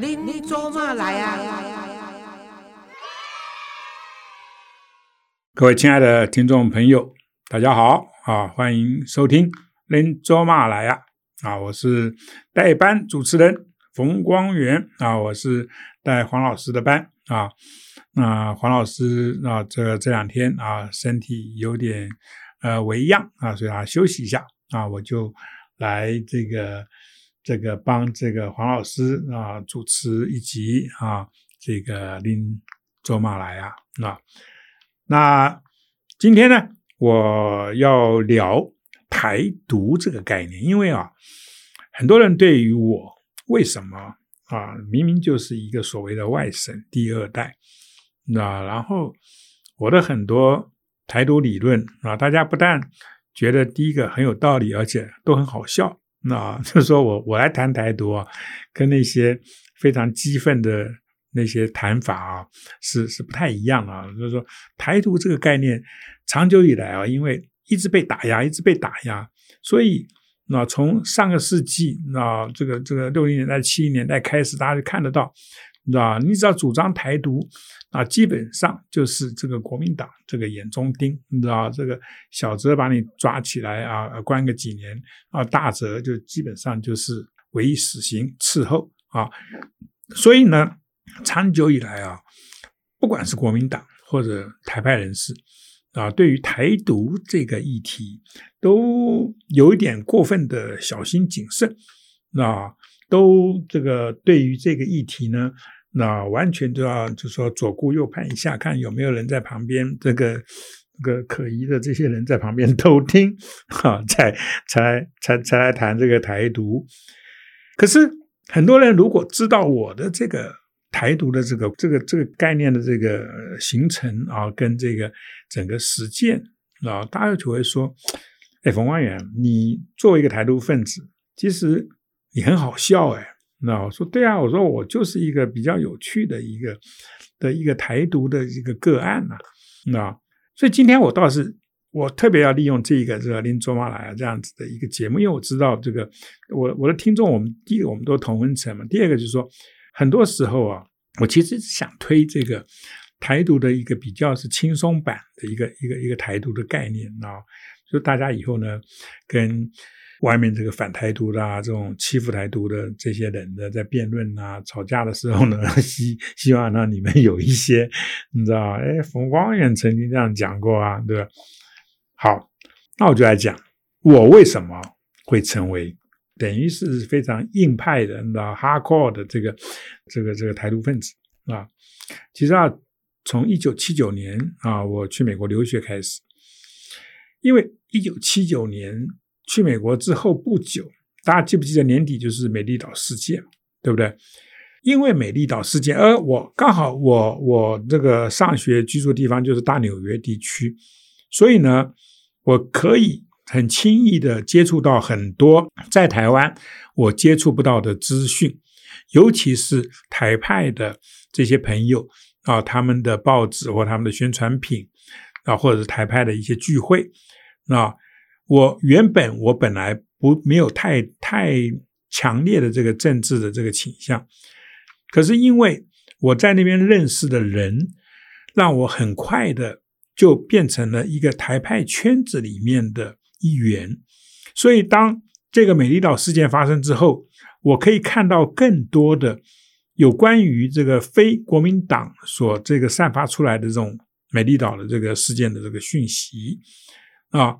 您做嘛来呀？各位亲爱的听众朋友，大家好啊！欢迎收听《您做嘛来呀》啊！我是代班主持人冯光源啊，我是带黄老师的班啊。那黄老师啊，这这两天啊，身体有点呃为恙啊，所以他休息一下啊，我就来这个这个帮这个黄老师啊主持一集啊，这个拎走马来啊啊，那今天呢，我要聊台独这个概念，因为啊，很多人对于我为什么啊，明明就是一个所谓的外省第二代。那然后我的很多台独理论啊，大家不但觉得第一个很有道理，而且都很好笑。那 就是说我我来谈台独啊，跟那些非常激愤的那些谈法啊，是是不太一样啊。就是说台独这个概念，长久以来啊，因为一直被打压，一直被打压，所以那从上个世纪那这个这个六零年代、七零年代开始，大家就看得到。你知道你只要主张台独啊，基本上就是这个国民党这个眼中钉，你知道这个小则把你抓起来啊，关个几年啊，大则就基本上就是唯一死刑伺候啊。所以呢，长久以来啊，不管是国民党或者台派人士啊，对于台独这个议题，都有一点过分的小心谨慎啊，都这个对于这个议题呢。那完全都要，就说左顾右盼一下，看有没有人在旁边，这个这个可疑的这些人在旁边偷听，哈，才才才才来谈这个台独。可是很多人如果知道我的这个台独的这个这个这个概念的这个形成啊，跟这个整个实践啊，大家就会说：“哎，冯万远，你作为一个台独分子，其实你很好笑，哎。”那我说对啊，我说我就是一个比较有趣的一个的一个台独的一个个案呐，那所以今天我倒是我特别要利用这个这个林卓玛来这样子的一个节目，因为我知道这个我我的听众，我们第一个我们都同温层嘛，第二个就是说很多时候啊，我其实想推这个台独的一个比较是轻松版的一个一个一个台独的概念啊，就大家以后呢跟。外面这个反台独的啊，这种欺负台独的这些人呢，在辩论啊、吵架的时候呢，希希望让你们有一些，你知道哎，冯光远曾经这样讲过啊，对吧？好，那我就来讲，我为什么会成为等于是非常硬派的，你知道，hardcore 的这个这个这个台独分子啊？其实啊，从一九七九年啊，我去美国留学开始，因为一九七九年。去美国之后不久，大家记不记得年底就是美丽岛事件，对不对？因为美丽岛事件，而我刚好我我这个上学居住地方就是大纽约地区，所以呢，我可以很轻易的接触到很多在台湾我接触不到的资讯，尤其是台派的这些朋友啊，他们的报纸或他们的宣传品啊，或者是台派的一些聚会啊。我原本我本来不没有太太强烈的这个政治的这个倾向，可是因为我在那边认识的人，让我很快的就变成了一个台派圈子里面的一员。所以当这个美丽岛事件发生之后，我可以看到更多的有关于这个非国民党所这个散发出来的这种美丽岛的这个事件的这个讯息啊。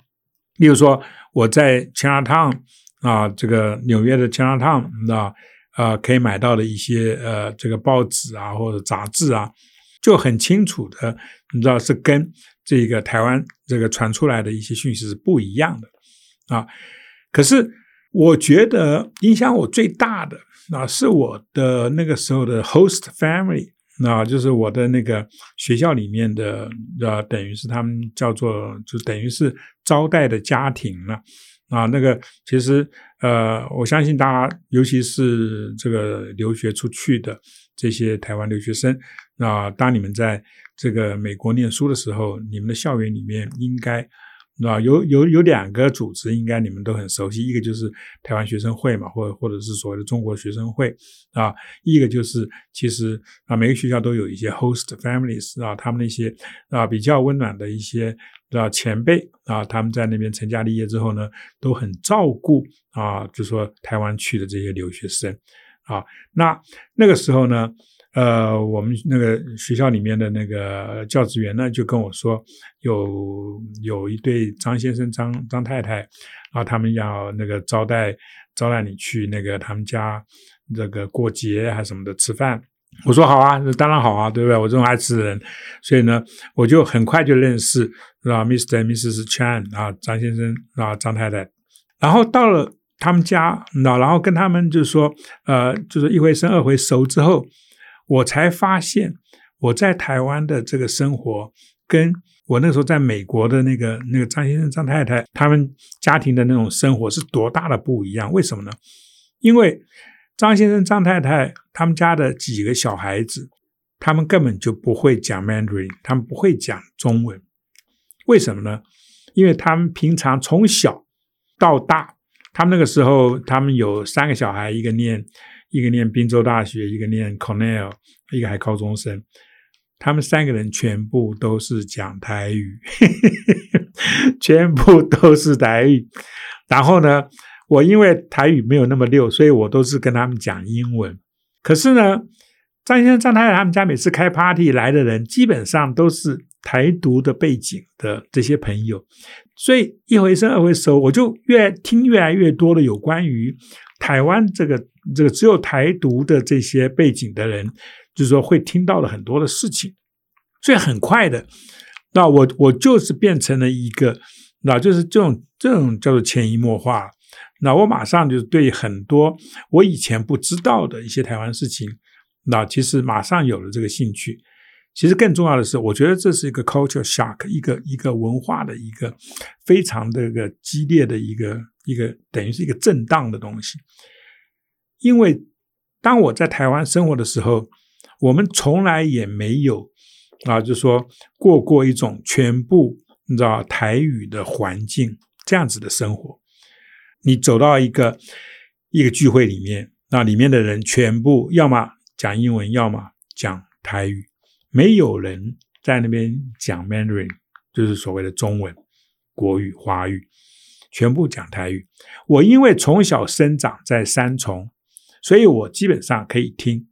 例如说，我在 Chinatown 啊，这个纽约的 Chinatown 你知道呃，可以买到的一些呃，这个报纸啊或者杂志啊，就很清楚的，你知道是跟这个台湾这个传出来的一些讯息是不一样的啊。可是我觉得影响我最大的啊，是我的那个时候的 host family。那就是我的那个学校里面的，呃，等于是他们叫做，就等于是招待的家庭了，啊，那个其实，呃，我相信大家，尤其是这个留学出去的这些台湾留学生，啊，当你们在这个美国念书的时候，你们的校园里面应该，啊，有有有两个组织，应该你们都很熟悉，一个就是台湾学生会嘛，或或者是所谓的中国学生会啊，一个就是其实啊，每个学校都有一些 host families 啊，他们那些啊比较温暖的一些啊前辈啊，他们在那边成家立业之后呢，都很照顾啊，就说台湾去的这些留学生啊，那那个时候呢。呃，我们那个学校里面的那个教职员呢，就跟我说，有有一对张先生、张张太太，然后，他们要那个招待招待你去那个他们家这个过节还是什么的吃饭。我说好啊，当然好啊，对不对？我这种爱吃的人，所以呢，我就很快就认识啊，Mr. Mrs. Chan 啊，张先生啊，张太太。然后到了他们家，那然后跟他们就是说，呃，就是一回生二回熟之后。我才发现，我在台湾的这个生活，跟我那时候在美国的那个那个张先生、张太太他们家庭的那种生活是多大的不一样？为什么呢？因为张先生、张太太他们家的几个小孩子，他们根本就不会讲 Mandarin，他们不会讲中文。为什么呢？因为他们平常从小到大，他们那个时候，他们有三个小孩，一个念。一个念宾州大学，一个念 Cornell，一个还高中生。他们三个人全部都是讲台语，全部都是台语。然后呢，我因为台语没有那么溜，所以我都是跟他们讲英文。可是呢，张先生、张太太他们家每次开 party 来的人，基本上都是台独的背景的这些朋友。所以一回生二回熟，我就越听越来越多的有关于台湾这个。这个只有台独的这些背景的人，就是说会听到了很多的事情，所以很快的，那我我就是变成了一个，那就是这种这种叫做潜移默化，那我马上就对很多我以前不知道的一些台湾事情，那其实马上有了这个兴趣。其实更重要的是，我觉得这是一个 culture shock，一个一个文化的一个非常的一个激烈的一个一个等于是一个震荡的东西。因为当我在台湾生活的时候，我们从来也没有啊，就说过过一种全部你知道台语的环境这样子的生活。你走到一个一个聚会里面，那里面的人全部要么讲英文，要么讲台语，没有人在那边讲 Mandarin，就是所谓的中文、国语、华语，全部讲台语。我因为从小生长在三重。所以我基本上可以听。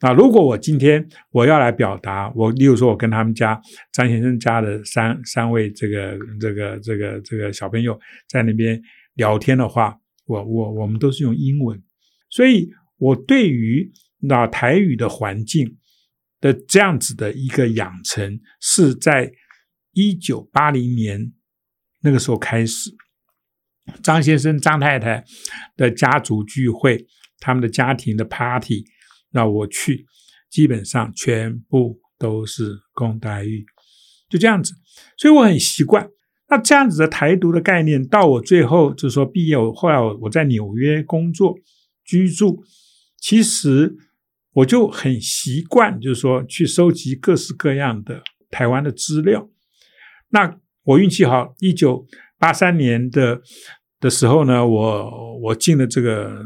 那如果我今天我要来表达，我例如说，我跟他们家张先生家的三三位这个这个这个这个小朋友在那边聊天的话，我我我们都是用英文。所以我对于那台语的环境的这样子的一个养成，是在一九八零年那个时候开始，张先生张太太的家族聚会。他们的家庭的 party 让我去，基本上全部都是公待遇，就这样子，所以我很习惯。那这样子的台独的概念，到我最后就是说毕业，后来我在纽约工作居住，其实我就很习惯，就是说去收集各式各样的台湾的资料。那我运气好，一九八三年的的时候呢，我我进了这个。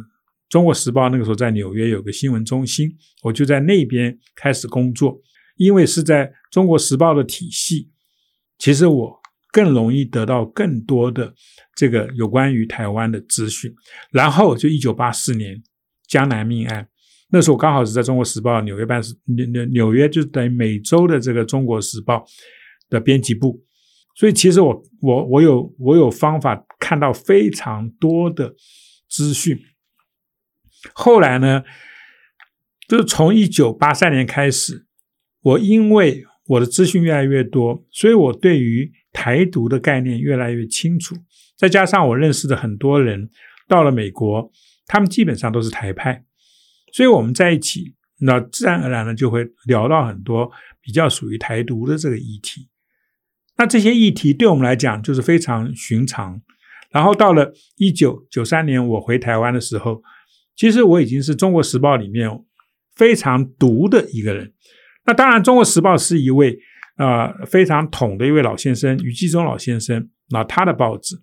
中国时报那个时候在纽约有个新闻中心，我就在那边开始工作。因为是在中国时报的体系，其实我更容易得到更多的这个有关于台湾的资讯。然后就一九八四年江南命案，那时候刚好是在中国时报纽约办事，纽纽纽约就等于美洲的这个中国时报的编辑部，所以其实我我我有我有方法看到非常多的资讯。后来呢，就是从一九八三年开始，我因为我的资讯越来越多，所以我对于台独的概念越来越清楚。再加上我认识的很多人到了美国，他们基本上都是台派，所以我们在一起，那自然而然的就会聊到很多比较属于台独的这个议题。那这些议题对我们来讲就是非常寻常。然后到了一九九三年，我回台湾的时候。其实我已经是中国时报里面非常毒的一个人。那当然，中国时报是一位呃非常统的一位老先生于继忠老先生，那他的报纸。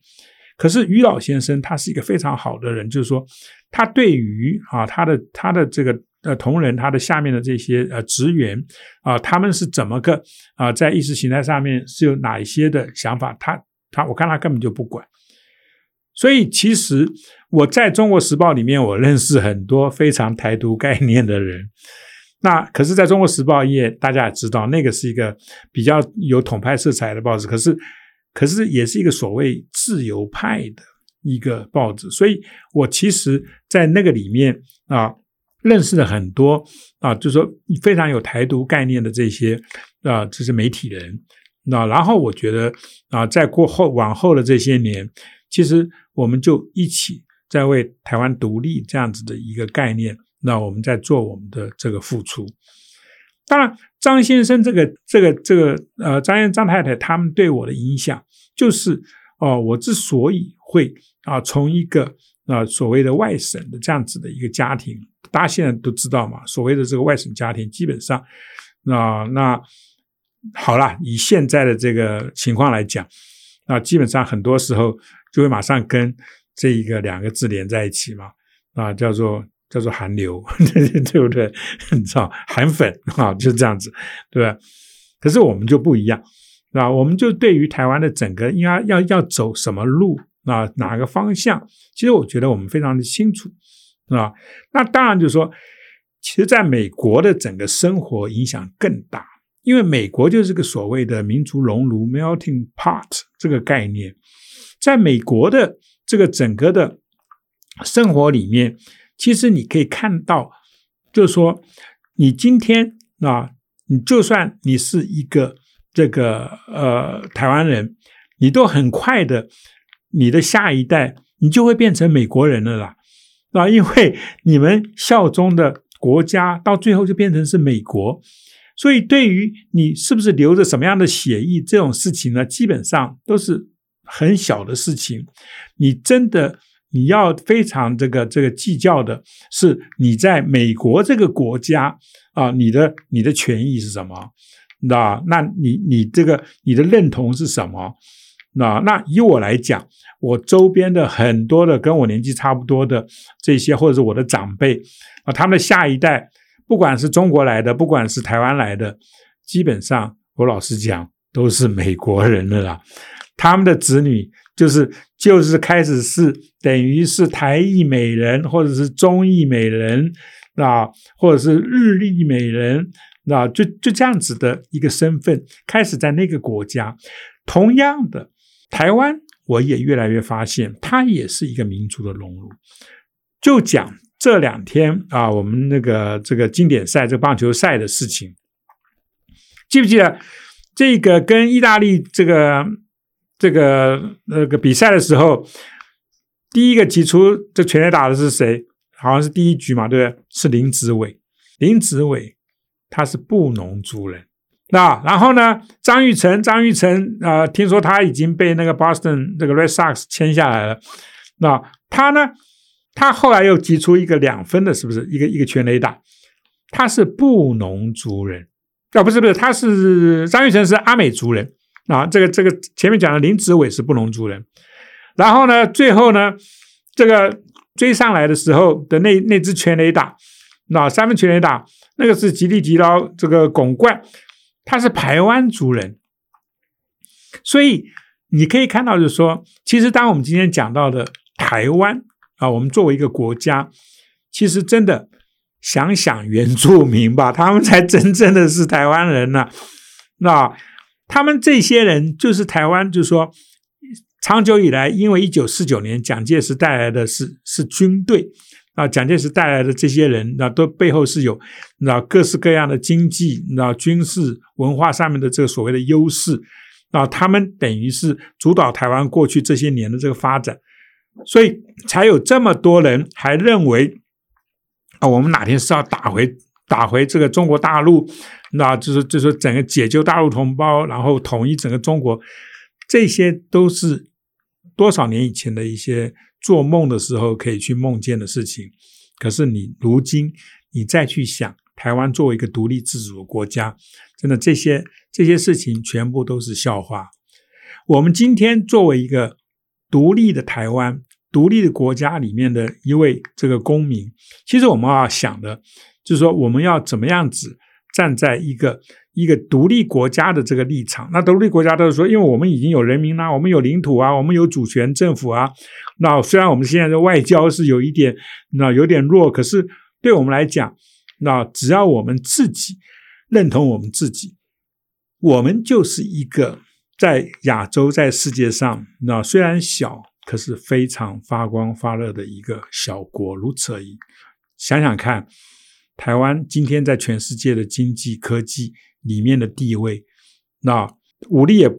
可是于老先生他是一个非常好的人，就是说他对于啊他的他的这个呃同仁，他的下面的这些呃职员啊，他们是怎么个啊在意识形态上面是有哪一些的想法，他他我看他根本就不管。所以其实我在中国时报里面，我认识很多非常台独概念的人。那可是在中国时报业，大家也知道，那个是一个比较有统派色彩的报纸。可是。可是也是一个所谓自由派的一个报纸，所以我其实，在那个里面啊，认识了很多啊，就是说非常有台独概念的这些啊，这些媒体人。那然后我觉得啊，在过后往后的这些年，其实我们就一起在为台湾独立这样子的一个概念，那我们在做我们的这个付出。当然，张先生这个、这个、这个，呃，张先张太太他们对我的影响，就是哦，我之所以会啊，从一个啊所谓的外省的这样子的一个家庭，大家现在都知道嘛，所谓的这个外省家庭，基本上，那那好了，以现在的这个情况来讲，啊，基本上很多时候就会马上跟这一个两个字连在一起嘛，啊，叫做。叫做韩流，对不对？你知道韩粉啊，就是这样子，对吧？可是我们就不一样，啊，我们就对于台湾的整个应该要要走什么路啊，哪个方向？其实我觉得我们非常的清楚，啊。那当然就是说，其实在美国的整个生活影响更大，因为美国就是个所谓的民族熔炉 （melting pot） 这个概念，在美国的这个整个的生活里面。其实你可以看到，就是说，你今天啊，你就算你是一个这个呃台湾人，你都很快的，你的下一代你就会变成美国人了啦，啊，因为你们效忠的国家到最后就变成是美国，所以对于你是不是留着什么样的血裔这种事情呢，基本上都是很小的事情，你真的。你要非常这个这个计较的是你在美国这个国家啊，你的你的权益是什么？那那你你这个你的认同是什么？那那以我来讲，我周边的很多的跟我年纪差不多的这些，或者是我的长辈啊，他们的下一代，不管是中国来的，不管是台湾来的，基本上我老实讲都是美国人了啦，他们的子女。就是就是开始是等于是台裔美人，或者是中裔美人啊，或者是日裔美人啊，就就这样子的一个身份，开始在那个国家。同样的，台湾我也越来越发现，它也是一个民族的融入。就讲这两天啊，我们那个这个经典赛这个棒球赛的事情，记不记得这个跟意大利这个？这个那个比赛的时候，第一个提出这全垒打的是谁？好像是第一局嘛，对不对？是林子伟。林子伟他是布农族人。那然后呢？张玉成，张玉成啊，听说他已经被那个 Boston 这个 Red Sox 签下来了。那他呢？他后来又提出一个两分的，是不是一个一个全垒打？他是布农族人啊，不是不是，他是张玉成是阿美族人。啊，这个这个前面讲的林子伟是布农族人，然后呢，最后呢，这个追上来的时候的那那只全雷打，那三分全雷打，那个是吉利吉捞这个拱冠，他是台湾族人，所以你可以看到，就是说，其实当我们今天讲到的台湾啊，我们作为一个国家，其实真的想想原住民吧，他们才真正的是台湾人呢，那。他们这些人就是台湾，就是说，长久以来，因为一九四九年蒋介石带来的是是军队啊，蒋介石带来的这些人，那都背后是有那各式各样的经济、那军事、文化上面的这个所谓的优势啊，他们等于是主导台湾过去这些年的这个发展，所以才有这么多人还认为啊，我们哪天是要打回。打回这个中国大陆，那就是就是整个解救大陆同胞，然后统一整个中国，这些都是多少年以前的一些做梦的时候可以去梦见的事情。可是你如今你再去想台湾作为一个独立自主的国家，真的这些这些事情全部都是笑话。我们今天作为一个独立的台湾、独立的国家里面的一位这个公民，其实我们要想的，就是说我们要怎么样子站在一个一个独立国家的这个立场。那独立国家都是说，因为我们已经有人民啦，我们有领土啊，我们有主权政府啊。那虽然我们现在的外交是有一点那有点弱，可是对我们来讲，那只要我们自己认同我们自己，我们就是一个。在亚洲，在世界上，那虽然小，可是非常发光发热的一个小国，如此而已。想想看，台湾今天在全世界的经济科技里面的地位，那武力也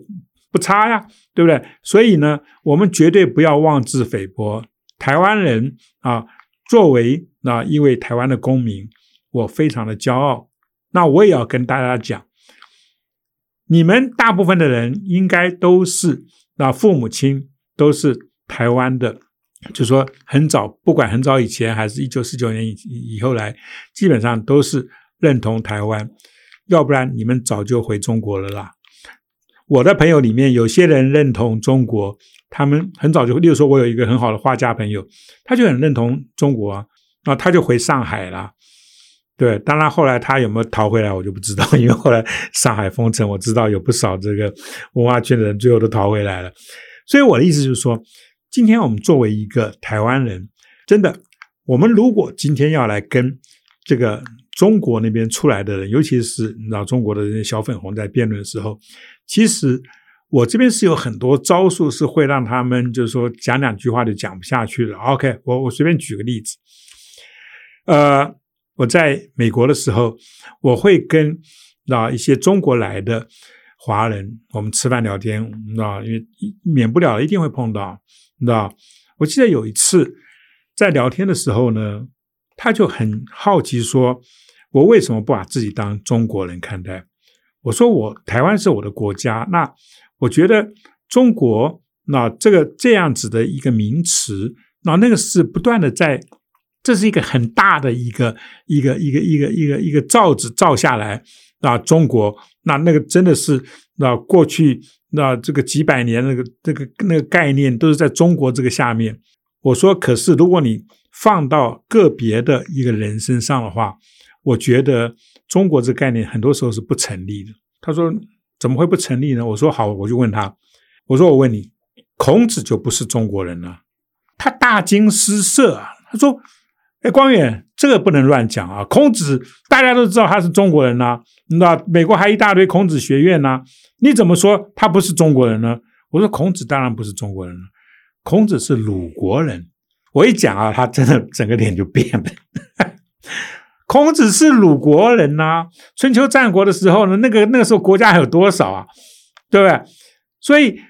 不差呀，对不对？所以呢，我们绝对不要妄自菲薄。台湾人啊，作为那一位台湾的公民，我非常的骄傲。那我也要跟大家讲。你们大部分的人应该都是那父母亲都是台湾的，就说很早，不管很早以前还是一九四九年以以后来，基本上都是认同台湾，要不然你们早就回中国了啦。我的朋友里面有些人认同中国，他们很早就，例如说我有一个很好的画家朋友，他就很认同中国啊，那他就回上海了。对，当然后来他有没有逃回来，我就不知道，因为后来上海封城，我知道有不少这个文化圈的人最后都逃回来了。所以我的意思就是说，今天我们作为一个台湾人，真的，我们如果今天要来跟这个中国那边出来的人，尤其是你知道中国的这些小粉红在辩论的时候，其实我这边是有很多招数是会让他们就是说讲两句话就讲不下去了。OK，我我随便举个例子，呃。我在美国的时候，我会跟啊一些中国来的华人，我们吃饭聊天，啊，因为免不了一定会碰到，知道？我记得有一次在聊天的时候呢，他就很好奇说，我为什么不把自己当中国人看待？我说我台湾是我的国家，那我觉得中国那这个这样子的一个名词，那那个是不断的在。这是一个很大的一个一个一个一个一个一个罩子罩下来啊！中国那那个真的是那过去那这个几百年那个这个那个概念都是在中国这个下面。我说，可是如果你放到个别的一个人身上的话，我觉得中国这个概念很多时候是不成立的。他说怎么会不成立呢？我说好，我就问他，我说我问你，孔子就不是中国人了？他大惊失色啊！他说。哎，光远，这个不能乱讲啊！孔子大家都知道他是中国人呐，那美国还一大堆孔子学院呢，你怎么说他不是中国人呢？我说孔子当然不是中国人了，孔子是鲁国人。我一讲啊，他真的整个脸就变了。孔子是鲁国人呐，春秋战国的时候呢，那个那个时候国家还有多少啊？对不对？所以。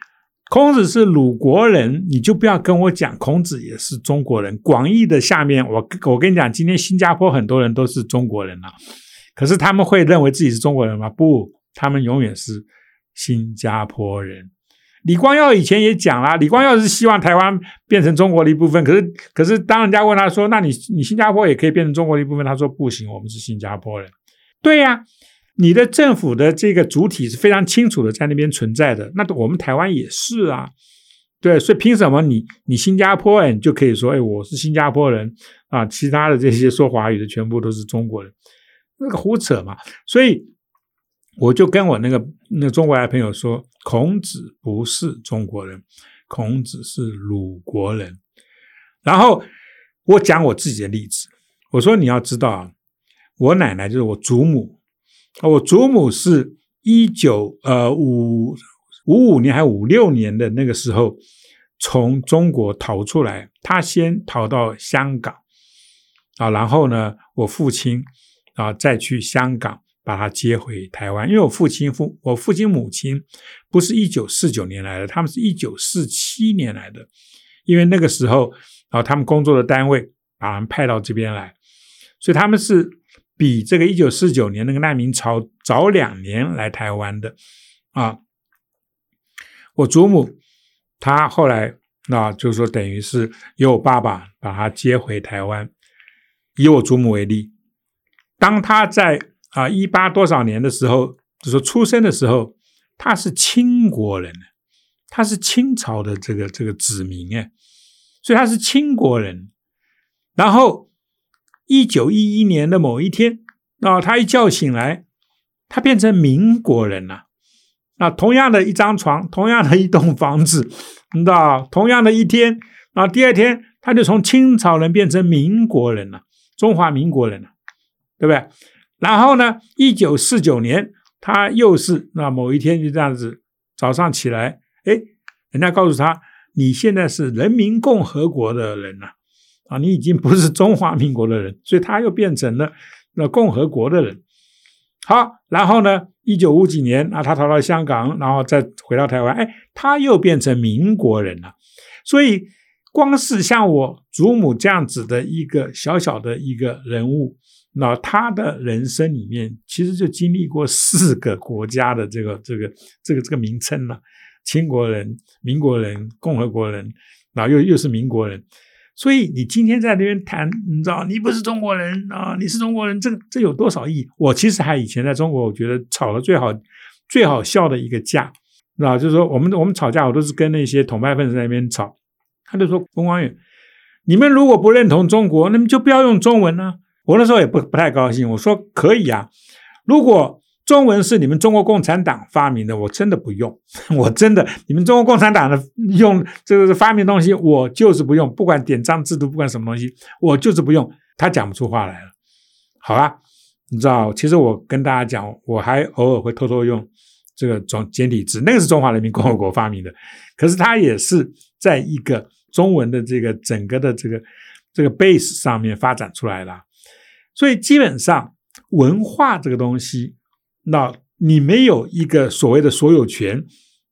孔子是鲁国人，你就不要跟我讲孔子也是中国人。广义的下面，我我跟你讲，今天新加坡很多人都是中国人啊，可是他们会认为自己是中国人吗？不，他们永远是新加坡人。李光耀以前也讲了，李光耀是希望台湾变成中国的一部分，可是可是当人家问他说，那你你新加坡也可以变成中国的一部分，他说不行，我们是新加坡人。对呀。你的政府的这个主体是非常清楚的在那边存在的，那我们台湾也是啊，对，所以凭什么你你新加坡人就可以说，哎，我是新加坡人啊，其他的这些说华语的全部都是中国人，那个胡扯嘛。所以我就跟我那个那中国来朋友说，孔子不是中国人，孔子是鲁国人。然后我讲我自己的例子，我说你要知道啊，我奶奶就是我祖母。我祖母是一九呃五五五年还五六年的那个时候从中国逃出来，他先逃到香港啊，然后呢，我父亲啊再去香港把他接回台湾，因为我父亲父我父亲母亲不是一九四九年来的，他们是一九四七年来的，因为那个时候啊他们工作的单位把他们派到这边来，所以他们是。比这个一九四九年那个难民潮早两年来台湾的啊，我祖母她后来那就是说等于是由我爸爸把她接回台湾。以我祖母为例，当他在啊一八多少年的时候，就说出生的时候，他是清国人，他是清朝的这个这个子民哎，所以他是清国人。然后一九一一年的某一天，啊，他一觉醒来，他变成民国人了。啊，同样的一张床，同样的一栋房子，你知道，同样的一天，啊，第二天他就从清朝人变成民国人了，中华民国人了，对不对？然后呢，一九四九年，他又是那某一天就这样子，早上起来，哎，人家告诉他，你现在是人民共和国的人了，啊你已经不是中华民国的人，所以他又变成了那共和国的人。好，然后呢？一九五几年啊，他逃到香港，然后再回到台湾，哎，他又变成民国人了。所以，光是像我祖母这样子的一个小小的一个人物，那他的人生里面，其实就经历过四个国家的这个这个这个这个名称了：清国人、民国人、共和国人，然后又又是民国人。所以你今天在那边谈，你知道，你不是中国人啊，你是中国人，这这有多少意义？我其实还以前在中国，我觉得吵了最好、最好笑的一个架，啊，就是说我们我们吵架，我都是跟那些统派分子在那边吵，他就说冯光远，你们如果不认同中国，那么就不要用中文呢。我那时候也不不太高兴，我说可以啊，如果。中文是你们中国共产党发明的，我真的不用，我真的，你们中国共产党的用这个发明东西，我就是不用，不管典章制度，不管什么东西，我就是不用。他讲不出话来了，好吧？你知道，其实我跟大家讲，我还偶尔会偷偷用这个中简体字，那个是中华人民共和国发明的，可是它也是在一个中文的这个整个的这个这个 base 上面发展出来的，所以基本上文化这个东西。那你没有一个所谓的所有权，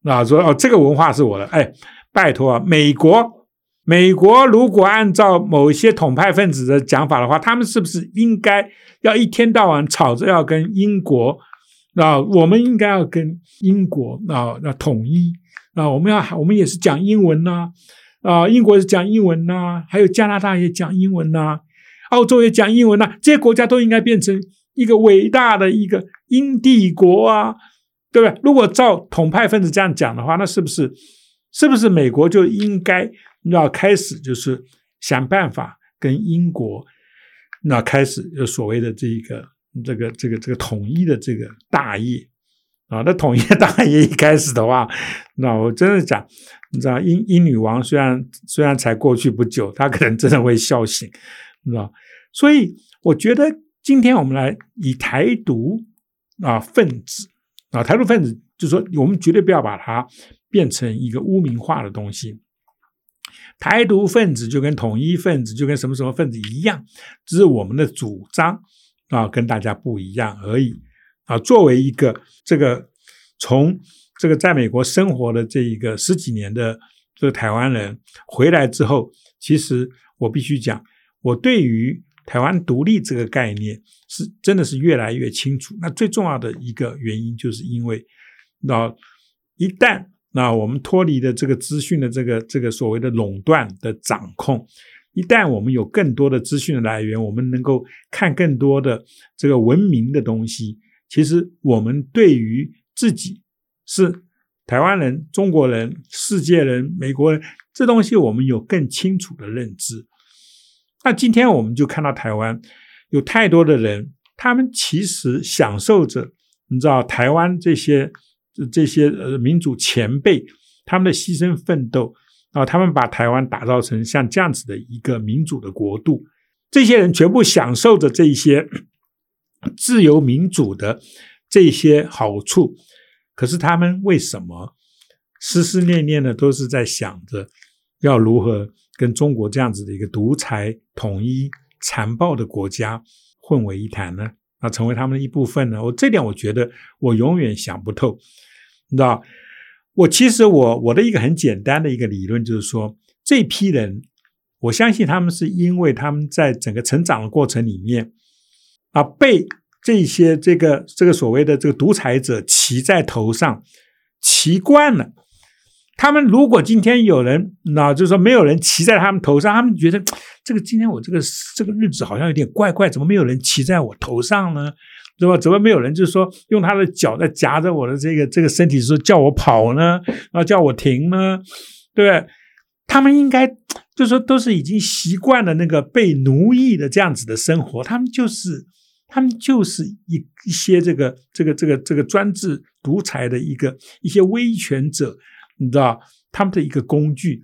啊，说哦，这个文化是我的，哎，拜托啊，美国，美国如果按照某一些统派分子的讲法的话，他们是不是应该要一天到晚吵着要跟英国，啊，我们应该要跟英国啊，那统一，啊，我们要我们也是讲英文呐，啊，英国是讲英文呐，还有加拿大也讲英文呐，澳洲也讲英文呐，这些国家都应该变成。一个伟大的一个英帝国啊，对不对？如果照统派分子这样讲的话，那是不是是不是美国就应该要开始就是想办法跟英国那开始就所谓的这一个这个这个这个统一的这个大业啊？那统一的大业一开始的话，那我真的讲，你知道英英女王虽然虽然才过去不久，她可能真的会笑醒，你知道？所以我觉得。今天我们来以台独啊分子啊台独分子，就是说我们绝对不要把它变成一个污名化的东西。台独分子就跟统一分子就跟什么什么分子一样，只是我们的主张啊跟大家不一样而已啊。作为一个这个从这个在美国生活的这一个十几年的这个台湾人回来之后，其实我必须讲，我对于。台湾独立这个概念是真的是越来越清楚。那最重要的一个原因，就是因为那一旦那我们脱离了这个资讯的这个这个所谓的垄断的掌控，一旦我们有更多的资讯来源，我们能够看更多的这个文明的东西。其实我们对于自己是台湾人、中国人、世界人、美国人这东西，我们有更清楚的认知。那今天我们就看到台湾有太多的人，他们其实享受着，你知道台湾这些这些呃民主前辈他们的牺牲奋斗啊，他们把台湾打造成像这样子的一个民主的国度，这些人全部享受着这一些 自由民主的这些好处，可是他们为什么思思念念的都是在想着要如何？跟中国这样子的一个独裁、统一、残暴的国家混为一谈呢？那成为他们的一部分呢？我这点我觉得我永远想不透，你知道？我其实我我的一个很简单的一个理论就是说，这批人，我相信他们是因为他们在整个成长的过程里面啊，被这些这个这个所谓的这个独裁者骑在头上，骑惯了。他们如果今天有人，那就是说没有人骑在他们头上，他们觉得这个今天我这个这个日子好像有点怪怪，怎么没有人骑在我头上呢？对吧？怎么没有人就是说用他的脚在夹着我的这个这个身体，说叫我跑呢，然后叫我停呢？对对？他们应该就是说都是已经习惯了那个被奴役的这样子的生活，他们就是他们就是一一些这个这个这个这个专制独裁的一个一些威权者，你知道他们的一个工具，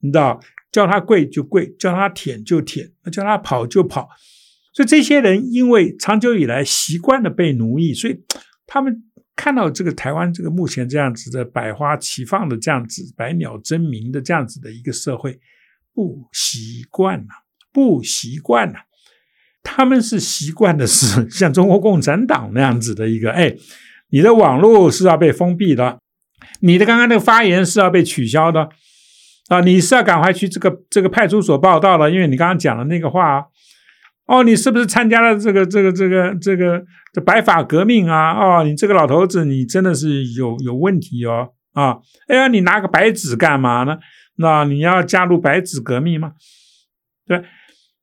你知道叫他跪就跪，叫他舔就舔，叫他跑就跑。所以这些人因为长久以来习惯了被奴役，所以他们看到这个台湾这个目前这样子的百花齐放的这样子百鸟争鸣的这样子的一个社会，不习惯了，不习惯了。他们是习惯的是像中国共产党那样子的一个，哎，你的网络是要被封闭的，你的刚刚那个发言是要被取消的啊，你是要赶快去这个这个派出所报道了，因为你刚刚讲的那个话。哦，你是不是参加了这个这个这个这个这白发革命啊？哦，你这个老头子，你真的是有有问题哦！啊，哎呀，你拿个白纸干嘛呢？那你要加入白纸革命吗？对，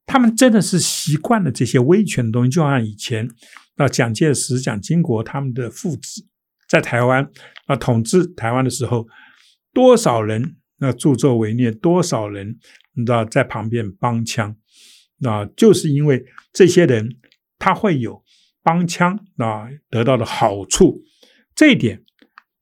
他们真的是习惯了这些威权的东西，就像以前啊，蒋介石、蒋经国他们的父子在台湾啊统治台湾的时候，多少人那助纣为虐，多少人你知道在旁边帮腔。那就是因为这些人他会有帮腔啊得到的好处，这一点，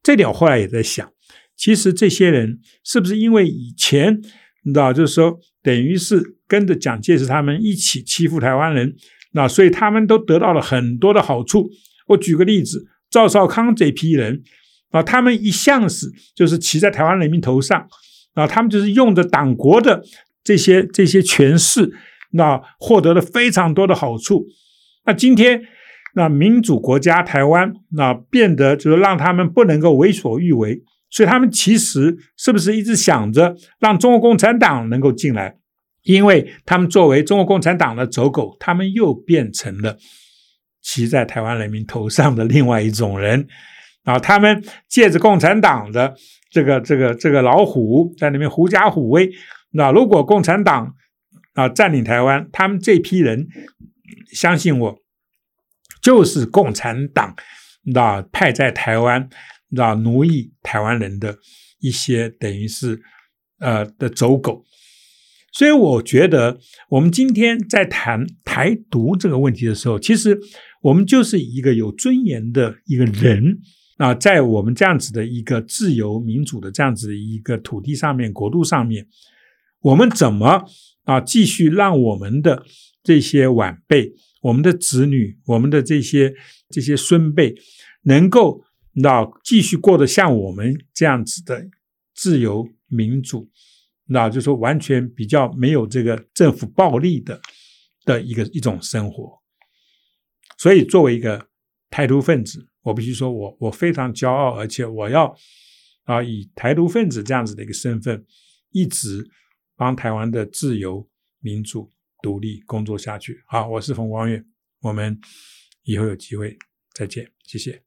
这点我后来也在想，其实这些人是不是因为以前你知道，就是说等于是跟着蒋介石他们一起欺负台湾人，那所以他们都得到了很多的好处。我举个例子，赵少康这批人啊，他们一向是就是骑在台湾人民头上啊，他们就是用着党国的这些这些权势。那获得了非常多的好处。那今天，那民主国家台湾，那变得就是让他们不能够为所欲为。所以他们其实是不是一直想着让中国共产党能够进来？因为他们作为中国共产党的走狗，他们又变成了骑在台湾人民头上的另外一种人。啊，他们借着共产党的这个这个这个老虎在那边狐假虎威。那如果共产党，啊，占领台湾，他们这批人相信我，就是共产党那派在台湾那奴役台湾人的一些等于是呃的走狗，所以我觉得我们今天在谈台独这个问题的时候，其实我们就是一个有尊严的一个人啊，在我们这样子的一个自由民主的这样子的一个土地上面、国度上面，我们怎么？啊，继续让我们的这些晚辈、我们的子女、我们的这些这些孙辈，能够那继续过得像我们这样子的自由民主，那就说完全比较没有这个政府暴力的的一个一种生活。所以，作为一个台独分子，我必须说我我非常骄傲，而且我要啊以台独分子这样子的一个身份，一直。帮台湾的自由、民主、独立工作下去。好，我是冯光远，我们以后有机会再见，谢谢。